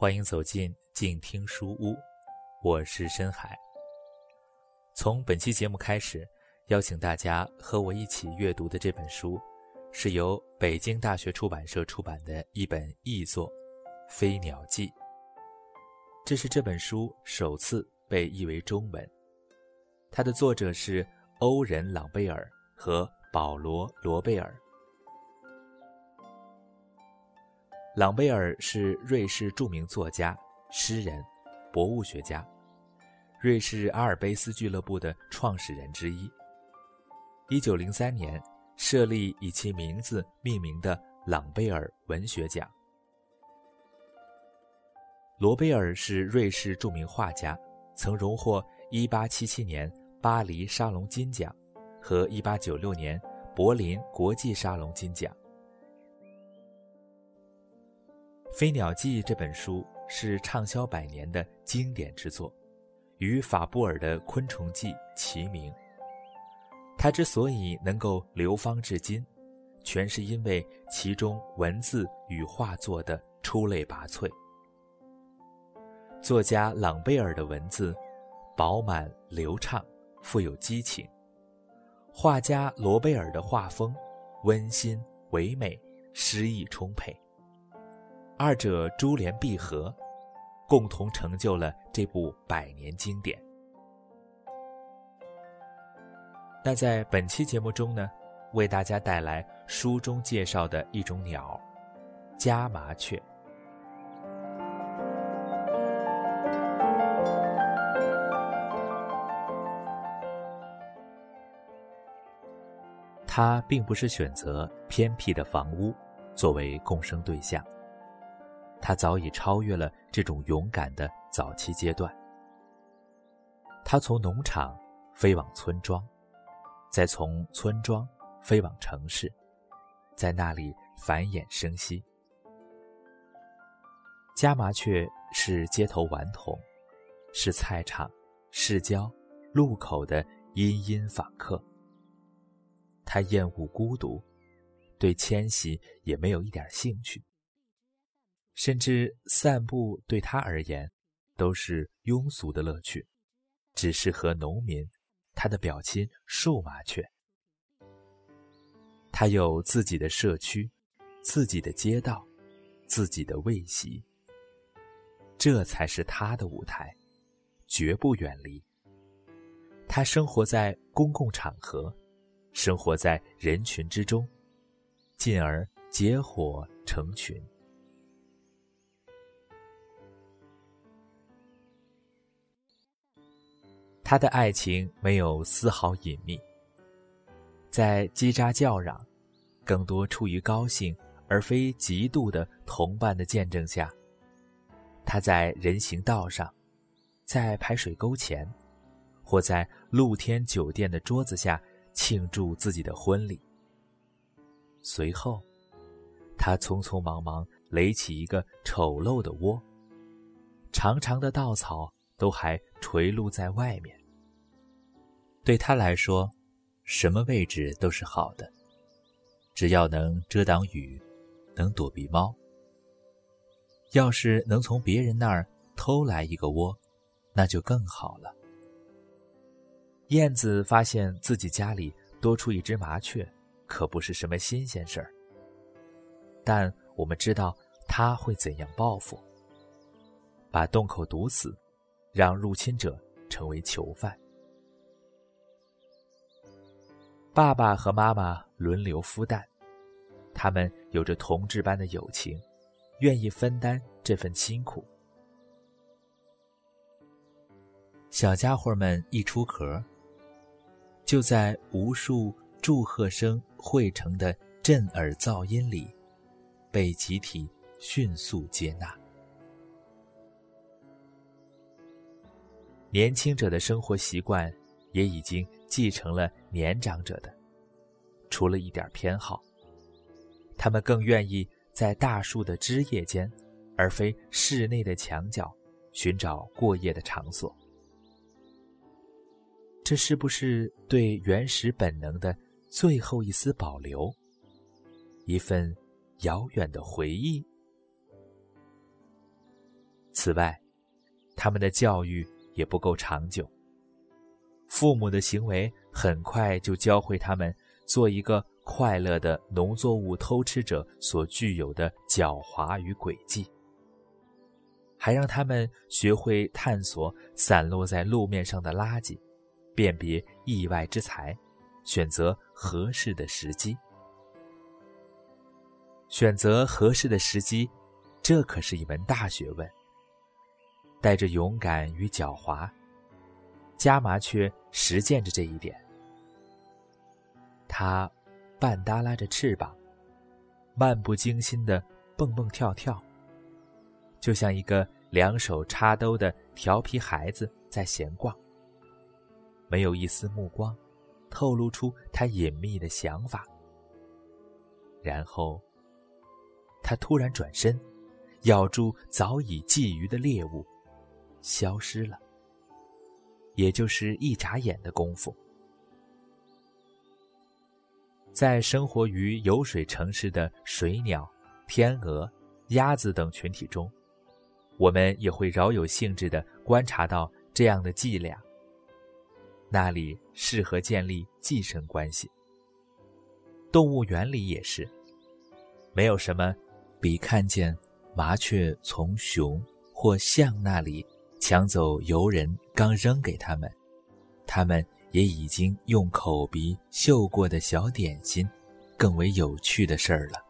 欢迎走进静听书屋，我是深海。从本期节目开始，邀请大家和我一起阅读的这本书，是由北京大学出版社出版的一本译作《飞鸟记》。这是这本书首次被译为中文，它的作者是欧仁·朗贝尔和保罗·罗贝尔。朗贝尔是瑞士著名作家、诗人、博物学家，瑞士阿尔卑斯俱乐部的创始人之一。一九零三年设立以其名字命名的朗贝尔文学奖。罗贝尔是瑞士著名画家，曾荣获一八七七年巴黎沙龙金奖和一八九六年柏林国际沙龙金奖。《飞鸟记》这本书是畅销百年的经典之作，与法布尔的《昆虫记》齐名。它之所以能够流芳至今，全是因为其中文字与画作的出类拔萃。作家朗贝尔的文字饱满流畅，富有激情；画家罗贝尔的画风温馨唯美，诗意充沛。二者珠联璧合，共同成就了这部百年经典。那在本期节目中呢，为大家带来书中介绍的一种鸟——家麻雀。它并不是选择偏僻的房屋作为共生对象。他早已超越了这种勇敢的早期阶段。他从农场飞往村庄，再从村庄飞往城市，在那里繁衍生息。家麻雀是街头顽童，是菜场、市郊、路口的殷殷访客。他厌恶孤独，对迁徙也没有一点兴趣。甚至散步对他而言，都是庸俗的乐趣，只适合农民，他的表亲树麻雀。他有自己的社区，自己的街道，自己的卫席。这才是他的舞台，绝不远离。他生活在公共场合，生活在人群之中，进而结伙成群。他的爱情没有丝毫隐秘，在叽喳叫嚷，更多出于高兴而非嫉妒的同伴的见证下，他在人行道上，在排水沟前，或在露天酒店的桌子下庆祝自己的婚礼。随后，他匆匆忙忙垒起一个丑陋的窝，长长的稻草都还垂露在外面。对他来说，什么位置都是好的，只要能遮挡雨，能躲避猫。要是能从别人那儿偷来一个窝，那就更好了。燕子发现自己家里多出一只麻雀，可不是什么新鲜事儿。但我们知道他会怎样报复：把洞口堵死，让入侵者成为囚犯。爸爸和妈妈轮流孵蛋，他们有着同志般的友情，愿意分担这份辛苦。小家伙们一出壳，就在无数祝贺声汇成的震耳噪音里，被集体迅速接纳。年轻者的生活习惯也已经继承了年长者的，除了一点偏好。他们更愿意在大树的枝叶间，而非室内的墙角，寻找过夜的场所。这是不是对原始本能的最后一丝保留？一份遥远的回忆？此外，他们的教育也不够长久。父母的行为很快就教会他们做一个快乐的农作物偷吃者所具有的狡猾与诡计，还让他们学会探索散落在路面上的垃圾，辨别意外之财，选择合适的时机。选择合适的时机，这可是一门大学问。带着勇敢与狡猾，家麻雀实践着这一点。它半耷拉着翅膀，漫不经心的蹦蹦跳跳，就像一个两手插兜的调皮孩子在闲逛。没有一丝目光，透露出他隐秘的想法。然后，他突然转身，咬住早已觊觎的猎物。消失了，也就是一眨眼的功夫。在生活于有水城市的水鸟、天鹅、鸭子等群体中，我们也会饶有兴致地观察到这样的伎俩。那里适合建立寄生关系。动物园里也是，没有什么比看见麻雀从熊或象那里。抢走游人刚扔给他们，他们也已经用口鼻嗅过的小点心，更为有趣的事儿了。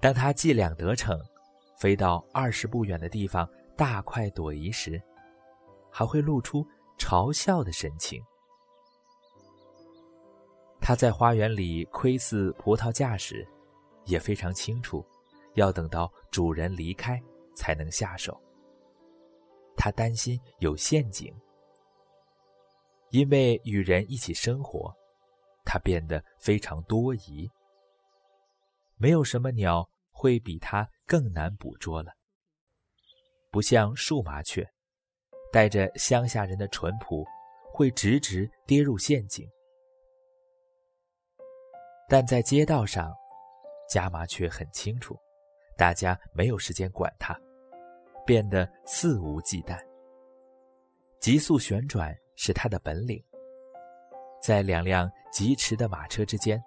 当他伎俩得逞，飞到二十步远的地方大快朵颐时，还会露出嘲笑的神情。他在花园里窥伺葡萄架时，也非常清楚，要等到主人离开。才能下手。他担心有陷阱，因为与人一起生活，他变得非常多疑。没有什么鸟会比它更难捕捉了。不像树麻雀，带着乡下人的淳朴，会直直跌入陷阱。但在街道上，家麻雀很清楚，大家没有时间管它。变得肆无忌惮。急速旋转是他的本领。在两辆疾驰的马车之间，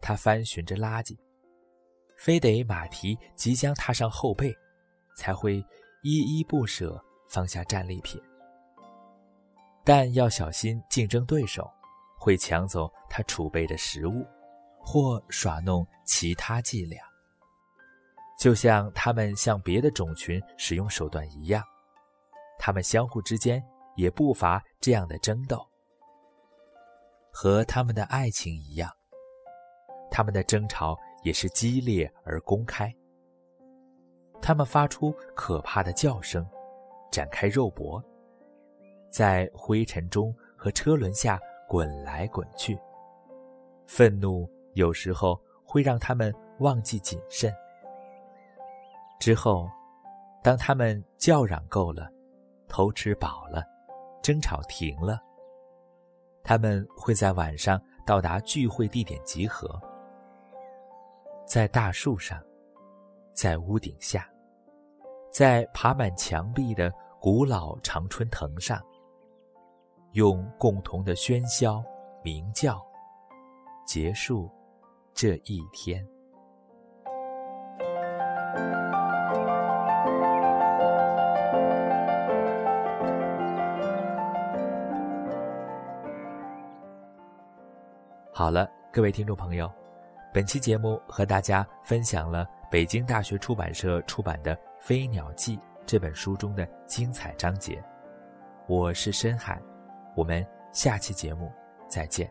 他翻寻着垃圾，非得马蹄即将踏上后背，才会依依不舍放下战利品。但要小心竞争对手，会抢走他储备的食物，或耍弄其他伎俩。就像他们向别的种群使用手段一样，他们相互之间也不乏这样的争斗。和他们的爱情一样，他们的争吵也是激烈而公开。他们发出可怕的叫声，展开肉搏，在灰尘中和车轮下滚来滚去。愤怒有时候会让他们忘记谨慎。之后，当他们叫嚷够了，偷吃饱了，争吵停了，他们会在晚上到达聚会地点集合，在大树上，在屋顶下，在爬满墙壁的古老常春藤上，用共同的喧嚣鸣叫，结束这一天。好了，各位听众朋友，本期节目和大家分享了北京大学出版社出版的《飞鸟记》这本书中的精彩章节。我是深海，我们下期节目再见。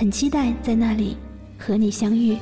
很期待在那里和你相遇。